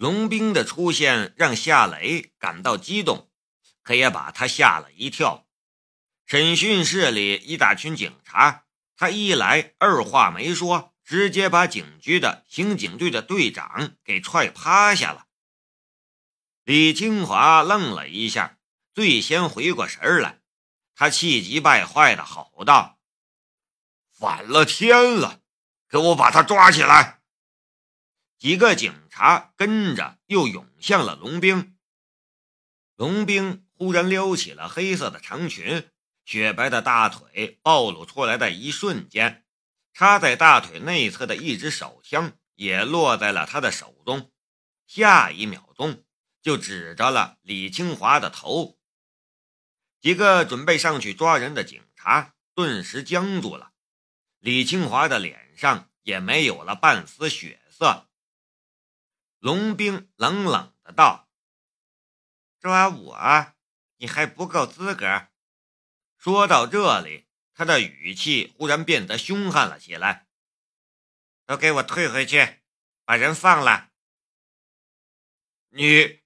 龙兵的出现让夏雷感到激动，可也把他吓了一跳。审讯室里一大群警察，他一来二话没说，直接把警局的刑警队的队长给踹趴下了。李清华愣了一下，最先回过神来，他气急败坏的吼道：“反了天了！给我把他抓起来！”几个警察跟着又涌向了龙兵。龙兵忽然撩起了黑色的长裙，雪白的大腿暴露出来的一瞬间，插在大腿内侧的一支手枪也落在了他的手中。下一秒钟，就指着了李清华的头。几个准备上去抓人的警察顿时僵住了，李清华的脸上也没有了半丝血色。龙兵冷冷的道：“抓我，你还不够资格。”说到这里，他的语气忽然变得凶悍了起来。“都给我退回去，把人放了。”“你，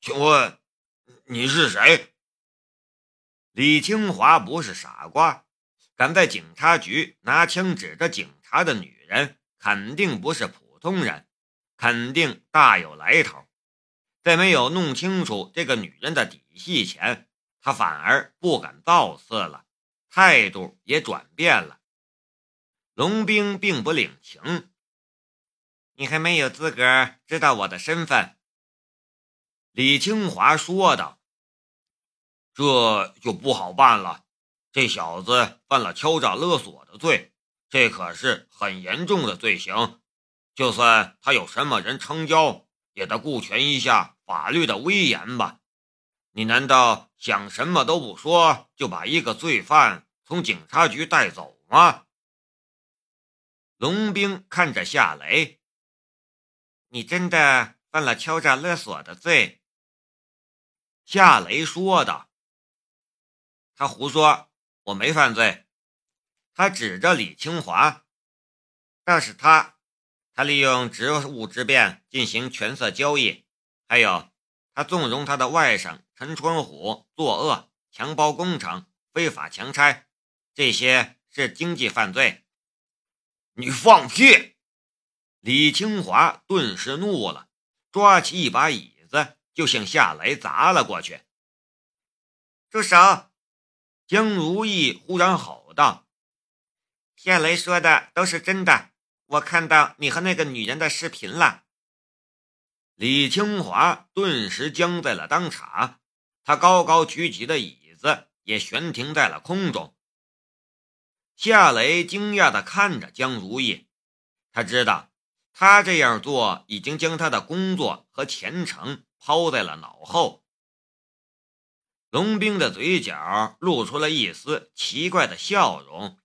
请问你是谁？”李清华不是傻瓜，敢在警察局拿枪指着警察的女人，肯定不是普通人。肯定大有来头，在没有弄清楚这个女人的底细前，他反而不敢造次了，态度也转变了。龙兵并不领情，你还没有资格知道我的身份。”李清华说道，“这就不好办了，这小子犯了敲诈勒索的罪，这可是很严重的罪行。”就算他有什么人撑腰，也得顾全一下法律的威严吧？你难道想什么都不说就把一个罪犯从警察局带走吗？龙兵看着夏雷，你真的犯了敲诈勒索的罪？夏雷说道。他胡说，我没犯罪。他指着李清华，那是他。他利用职务之便进行权色交易，还有他纵容他的外甥陈春虎作恶、强包工程、非法强拆，这些是经济犯罪。你放屁！李清华顿时怒了，抓起一把椅子就向夏雷砸了过去。住手！江如意忽然吼道：“夏雷说的都是真的。”我看到你和那个女人的视频了。李清华顿时僵在了当场，他高高举起的椅子也悬停在了空中。夏雷惊讶地看着江如意，他知道他这样做已经将他的工作和前程抛在了脑后。龙兵的嘴角露出了一丝奇怪的笑容。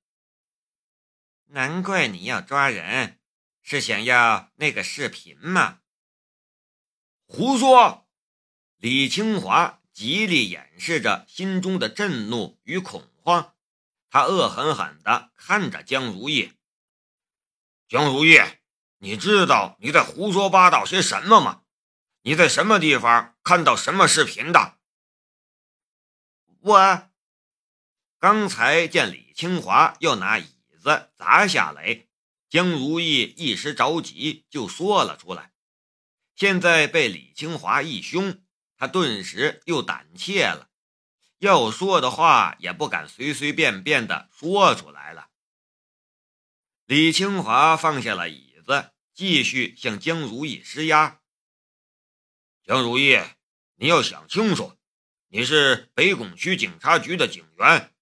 难怪你要抓人，是想要那个视频吗？胡说！李清华极力掩饰着心中的震怒与恐慌，他恶狠狠地看着江如意。江如意，你知道你在胡说八道些什么吗？你在什么地方看到什么视频的？我刚才见李清华要拿一。子砸下来，江如意一时着急就说了出来。现在被李清华一凶，他顿时又胆怯了，要说的话也不敢随随便便的说出来了。李清华放下了椅子，继续向江如意施压。江如意，你要想清楚，你是北拱区警察局的警员。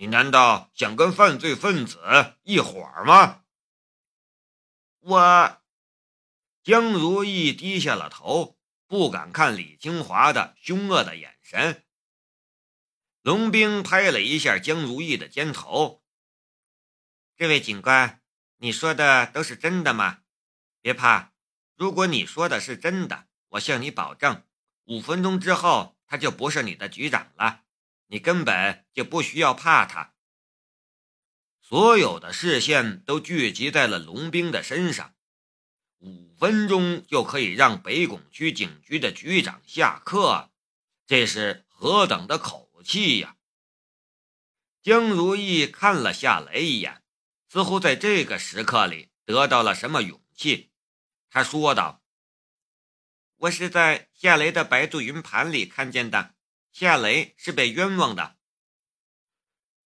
你难道想跟犯罪分子一伙儿吗？我江如意低下了头，不敢看李清华的凶恶的眼神。龙兵拍了一下江如意的肩头：“这位警官，你说的都是真的吗？别怕，如果你说的是真的，我向你保证，五分钟之后他就不是你的局长了。”你根本就不需要怕他。所有的视线都聚集在了龙兵的身上。五分钟就可以让北拱区警局的局长下课，这是何等的口气呀！江如意看了夏雷一眼，似乎在这个时刻里得到了什么勇气。他说道：“我是在夏雷的白度云盘里看见的，夏雷是被冤枉的。”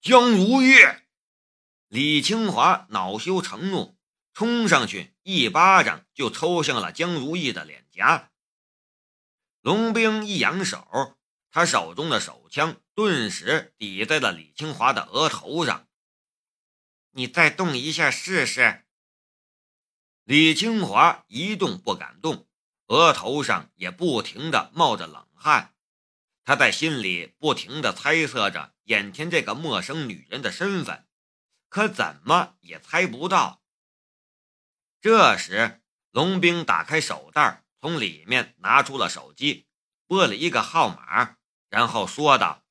江如意，李清华恼羞成怒。冲上去，一巴掌就抽向了江如意的脸颊。龙兵一扬手，他手中的手枪顿时抵在了李清华的额头上。你再动一下试试。李清华一动不敢动，额头上也不停的冒着冷汗。他在心里不停的猜测着眼前这个陌生女人的身份，可怎么也猜不到。这时，龙兵打开手袋，从里面拿出了手机，拨了一个号码，然后说道：“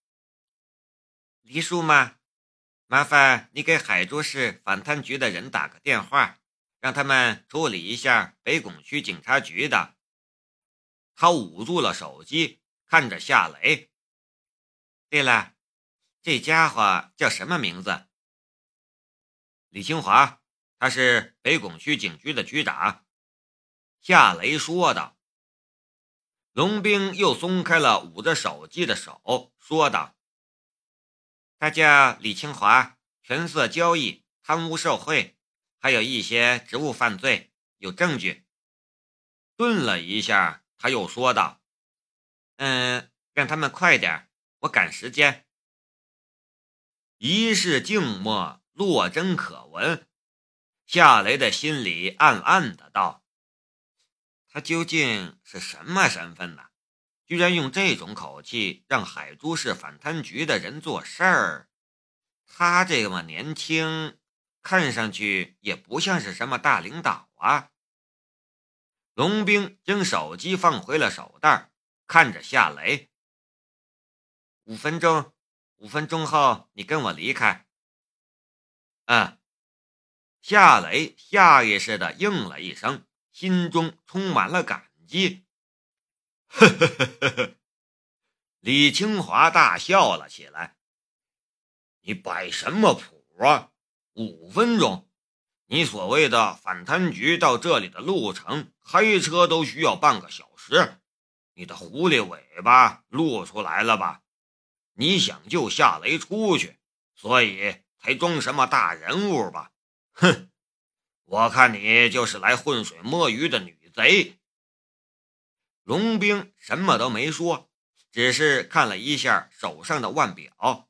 黎叔吗？麻烦你给海珠市反贪局的人打个电话，让他们处理一下北拱区警察局的。”他捂住了手机，看着夏雷。对了，这家伙叫什么名字？李清华。他是北拱区警局的局长，夏雷说道。龙兵又松开了捂着手机的手，说道：“他叫李清华，权色交易、贪污受贿，还有一些职务犯罪，有证据。”顿了一下，他又说道：“嗯，让他们快点，我赶时间。”一世静默，落针可闻。夏雷的心里暗暗的道：“他究竟是什么身份呢？居然用这种口气让海珠市反贪局的人做事儿？他这么年轻，看上去也不像是什么大领导啊。”龙兵将手机放回了手袋，看着夏雷：“五分钟，五分钟后你跟我离开。”嗯。夏雷下意识的应了一声，心中充满了感激。李清华大笑了起来：“你摆什么谱啊？五分钟？你所谓的反贪局到这里的路程，开车都需要半个小时。你的狐狸尾巴露出来了吧？你想救夏雷出去，所以才装什么大人物吧？”哼，我看你就是来浑水摸鱼的女贼。龙兵什么都没说，只是看了一下手上的腕表。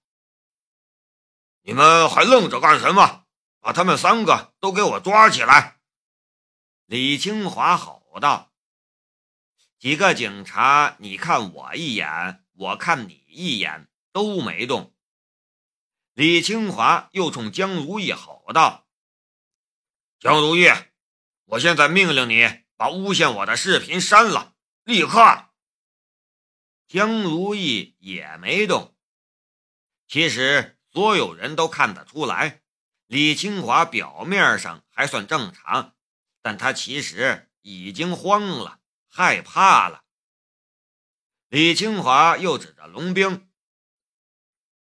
你们还愣着干什么？把他们三个都给我抓起来！李清华吼道。几个警察，你看我一眼，我看你一眼，都没动。李清华又冲江如意吼道。江如意，我现在命令你把诬陷我的视频删了，立刻！江如意也没动。其实所有人都看得出来，李清华表面上还算正常，但他其实已经慌了，害怕了。李清华又指着龙兵：“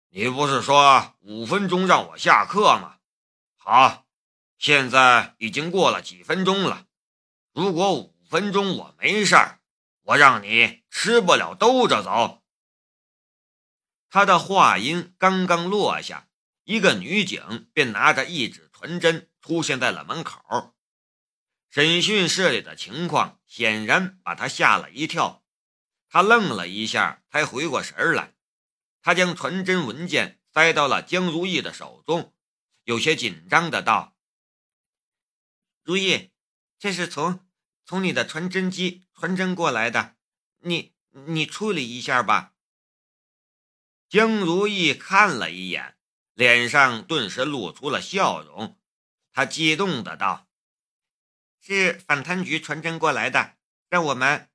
你不是说五分钟让我下课吗？好。”现在已经过了几分钟了，如果五分钟我没事儿，我让你吃不了兜着走。他的话音刚刚落下，一个女警便拿着一纸传真出现在了门口。审讯室里的情况显然把他吓了一跳，他愣了一下才回过神来，他将传真文件塞到了江如意的手中，有些紧张的道。如意，这是从从你的传真机传真过来的，你你处理一下吧。江如意看了一眼，脸上顿时露出了笑容，他激动的道：“是反贪局传真过来的，让我们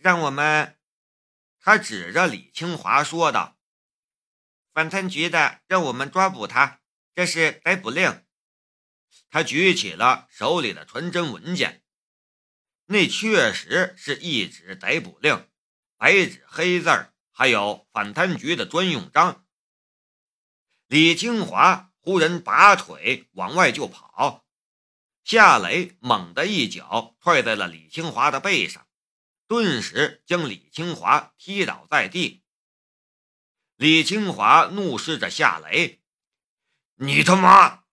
让我们。”他指着李清华说道：“反贪局的让我们抓捕他，这是逮捕令。”他举起了手里的传真文件。那确实是一纸逮捕令，白纸黑字儿，还有反贪局的专用章。李清华忽然拔腿往外就跑，夏雷猛地一脚踹在了李清华的背上，顿时将李清华踢倒在地。李清华怒视着夏雷：“你他妈！”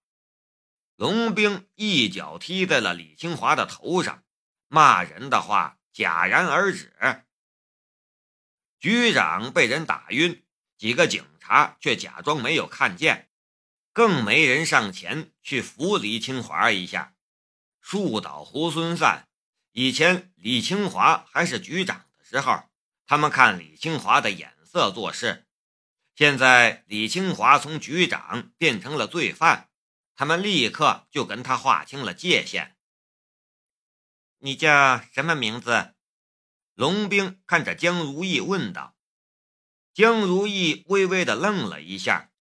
龙兵一脚踢在了李清华的头上，骂人的话戛然而止。局长被人打晕，几个警察却假装没有看见，更没人上前去扶李清华一下。树倒猢狲散，以前李清华还是局长的时候，他们看李清华的眼色做事；现在李清华从局长变成了罪犯，他们立刻就跟他划清了界限。你叫什么名字？龙兵看着江如意问道：“江如意微微的愣了一下。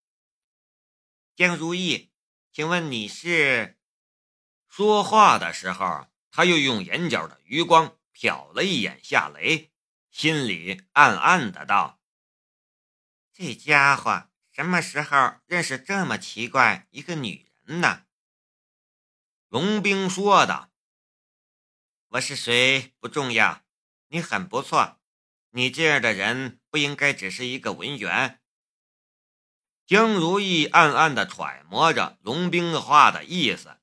江如意，请问你是？”说话的时候，他又用眼角的余光瞟了一眼夏雷，心里暗暗的道：“这家伙什么时候认识这么奇怪一个女人呢？”龙兵说道：“我是谁不重要。”你很不错，你这样的人不应该只是一个文员。江如意暗暗的揣摩着龙兵的话的意思。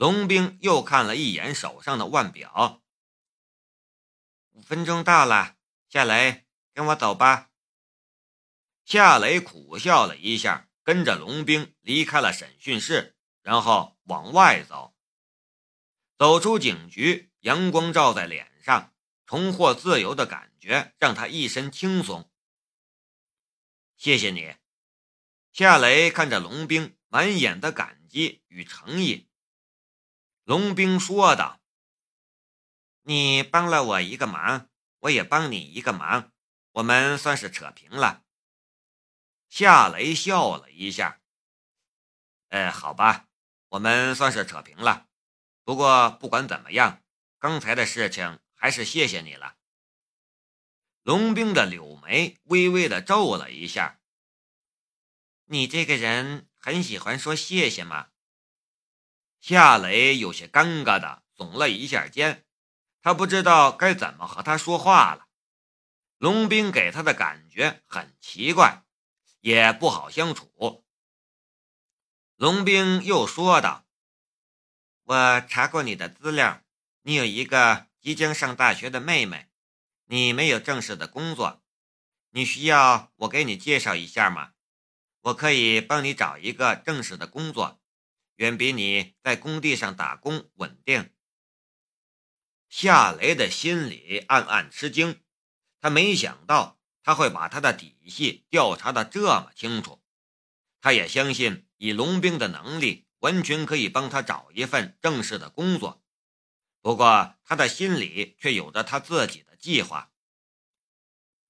龙兵又看了一眼手上的腕表，五分钟到了，夏雷，跟我走吧。夏雷苦笑了一下，跟着龙兵离开了审讯室，然后往外走。走出警局，阳光照在脸上。重获自由的感觉让他一身轻松。谢谢你，夏雷看着龙兵，满眼的感激与诚意。龙兵说道：“你帮了我一个忙，我也帮你一个忙，我们算是扯平了。”夏雷笑了一下：“哎，好吧，我们算是扯平了。不过不管怎么样，刚才的事情……”还是谢谢你了。龙兵的柳眉微微的皱了一下。你这个人很喜欢说谢谢吗？夏雷有些尴尬的耸了一下肩，他不知道该怎么和他说话了。龙兵给他的感觉很奇怪，也不好相处。龙兵又说道：“我查过你的资料，你有一个。”即将上大学的妹妹，你没有正式的工作，你需要我给你介绍一下吗？我可以帮你找一个正式的工作，远比你在工地上打工稳定。夏雷的心里暗暗吃惊，他没想到他会把他的底细调查的这么清楚，他也相信以龙兵的能力，完全可以帮他找一份正式的工作。不过，他的心里却有着他自己的计划。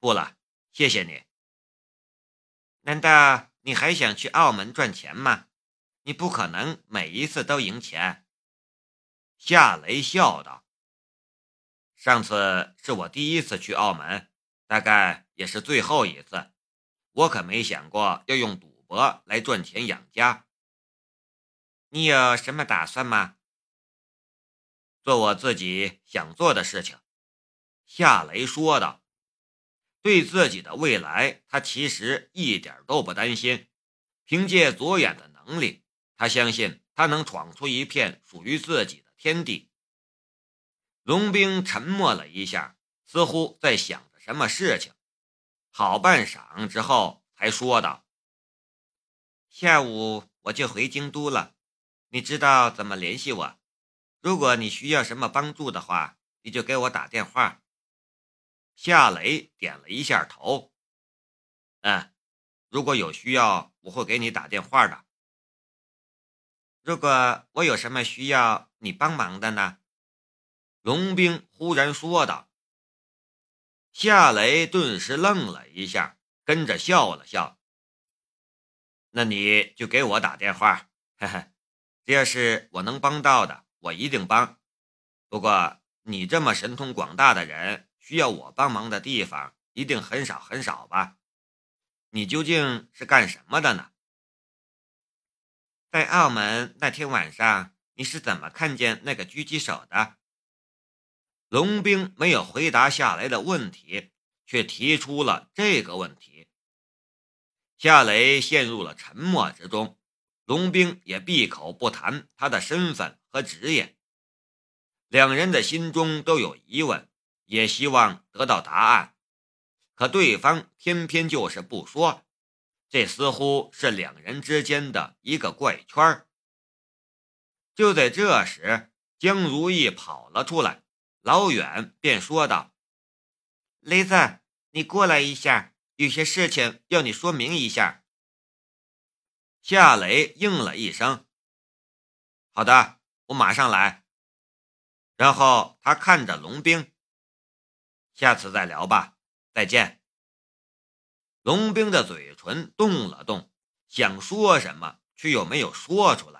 不了，谢谢你。难道你还想去澳门赚钱吗？你不可能每一次都赢钱。夏雷笑道：“上次是我第一次去澳门，大概也是最后一次。我可没想过要用赌博来赚钱养家。你有什么打算吗？”做我自己想做的事情，夏雷说道。对自己的未来，他其实一点都不担心。凭借左眼的能力，他相信他能闯出一片属于自己的天地。龙兵沉默了一下，似乎在想着什么事情。好半晌之后，才说道：“下午我就回京都了，你知道怎么联系我？”如果你需要什么帮助的话，你就给我打电话。夏雷点了一下头，嗯，如果有需要，我会给你打电话的。如果我有什么需要你帮忙的呢？龙兵忽然说道。夏雷顿时愣了一下，跟着笑了笑。那你就给我打电话，嘿嘿，这要是我能帮到的。我一定帮，不过你这么神通广大的人，需要我帮忙的地方一定很少很少吧？你究竟是干什么的呢？在澳门那天晚上，你是怎么看见那个狙击手的？龙兵没有回答夏雷的问题，却提出了这个问题。夏雷陷入了沉默之中，龙兵也闭口不谈他的身份和职业。两人的心中都有疑问，也希望得到答案，可对方偏偏就是不说，这似乎是两人之间的一个怪圈。就在这时，江如意跑了出来。老远便说道：“雷子，你过来一下，有些事情要你说明一下。”夏雷应了一声：“好的，我马上来。”然后他看着龙兵：“下次再聊吧，再见。”龙兵的嘴唇动了动，想说什么，却又没有说出来。